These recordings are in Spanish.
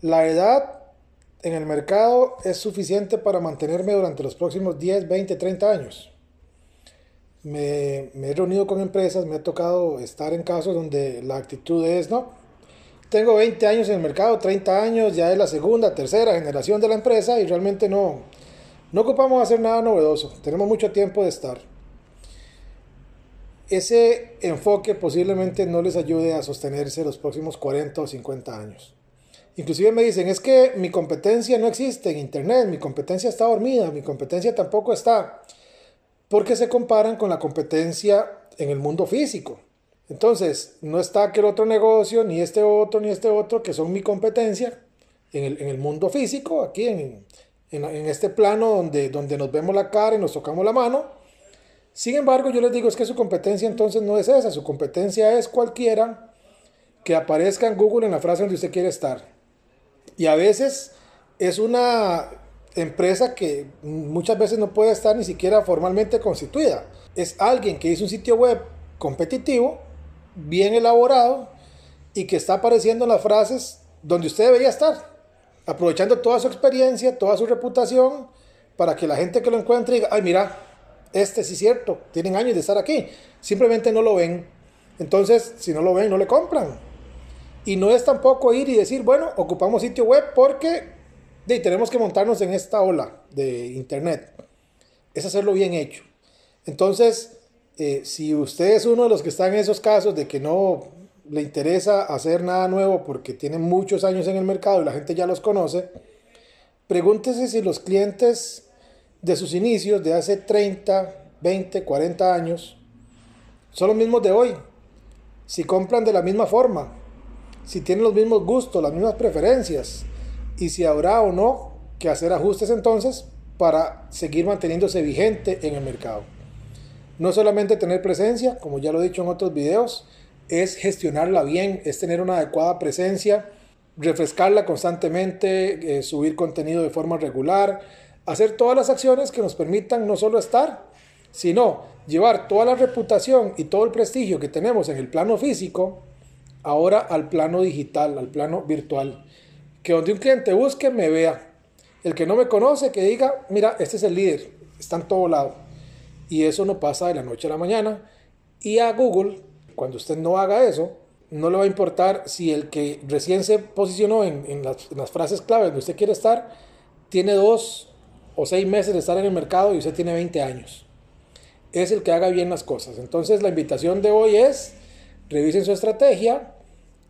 La edad en el mercado es suficiente para mantenerme durante los próximos 10, 20, 30 años. Me, he reunido con empresas, me ha tocado estar en casos donde la actitud es, no, tengo 20 años en el mercado, 30 años, ya es la segunda, tercera generación de la empresa y realmente no, no ocupamos hacer nada novedoso, tenemos mucho tiempo de estar. Ese enfoque posiblemente no les ayude a sostenerse los próximos 40 o 50 años. Inclusive me dicen, es que mi competencia no existe en Internet, mi competencia está dormida, mi competencia tampoco está, porque se comparan con la competencia en el mundo físico. Entonces, no está aquel otro negocio, ni este otro, ni este otro, que son mi competencia en el, mundo físico, aquí en, este plano donde, donde nos vemos la cara y nos tocamos la mano. Sin embargo, yo les digo, es que su competencia entonces no es esa, su competencia es cualquiera que aparezca en Google en la frase donde usted quiere estar. Y a veces es una empresa que muchas veces no puede estar ni siquiera formalmente constituida. Es alguien que hizo un sitio web competitivo, bien elaborado y que está apareciendo en las frases donde usted debería estar, aprovechando toda su experiencia, toda su reputación, para que la gente que lo encuentre diga, ay, mira, este sí es cierto, tienen años de estar aquí, simplemente no lo ven. Entonces, si no lo ven, no le compran. Y no es tampoco ir y decir, bueno, ocupamos sitio web porque tenemos que montarnos en esta ola de Internet. Es hacerlo bien hecho. Entonces, eh, si usted es uno de los que está en esos casos de que no le interesa hacer nada nuevo porque tiene muchos años en el mercado y la gente ya los conoce, pregúntese si los clientes de sus inicios de hace 30, 20, 40 años son los mismos de hoy. Si compran de la misma forma, si tienen los mismos gustos, las mismas preferencias y si habrá o no que hacer ajustes entonces para seguir manteniéndose vigente en el mercado. No solamente tener presencia, como ya lo he dicho en otros videos, es gestionarla bien, es tener una adecuada presencia, refrescarla constantemente, eh, subir contenido de forma regular, hacer todas las acciones que nos permitan no solo estar, sino llevar toda la reputación y todo el prestigio que tenemos en el plano físico ahora al plano digital, al plano virtual. Que donde un cliente busque, me vea. El que no me conoce, que diga, mira, este es el líder, está en todo lado. Y eso no pasa de la noche a la mañana. Y a Google, cuando usted no haga eso, no le va a importar si el que recién se posicionó en, las, en las frases clave donde usted quiere estar, tiene dos o seis meses de estar en el mercado y usted tiene 20 años. Es el que haga bien las cosas. Entonces la invitación de hoy es revisen su estrategia,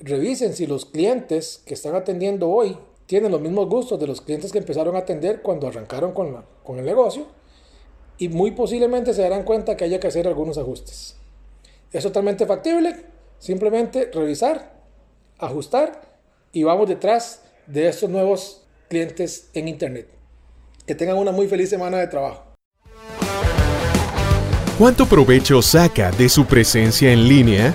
revisen si los clientes que están atendiendo hoy tienen los mismos gustos de los clientes que empezaron a atender cuando arrancaron con, la, con el negocio y muy posiblemente se darán cuenta que haya que hacer algunos ajustes. Es totalmente factible, simplemente revisar, ajustar y vamos detrás de estos nuevos clientes en Internet. Que tengan una muy feliz semana de trabajo. ¿Cuánto provecho saca de su presencia en línea?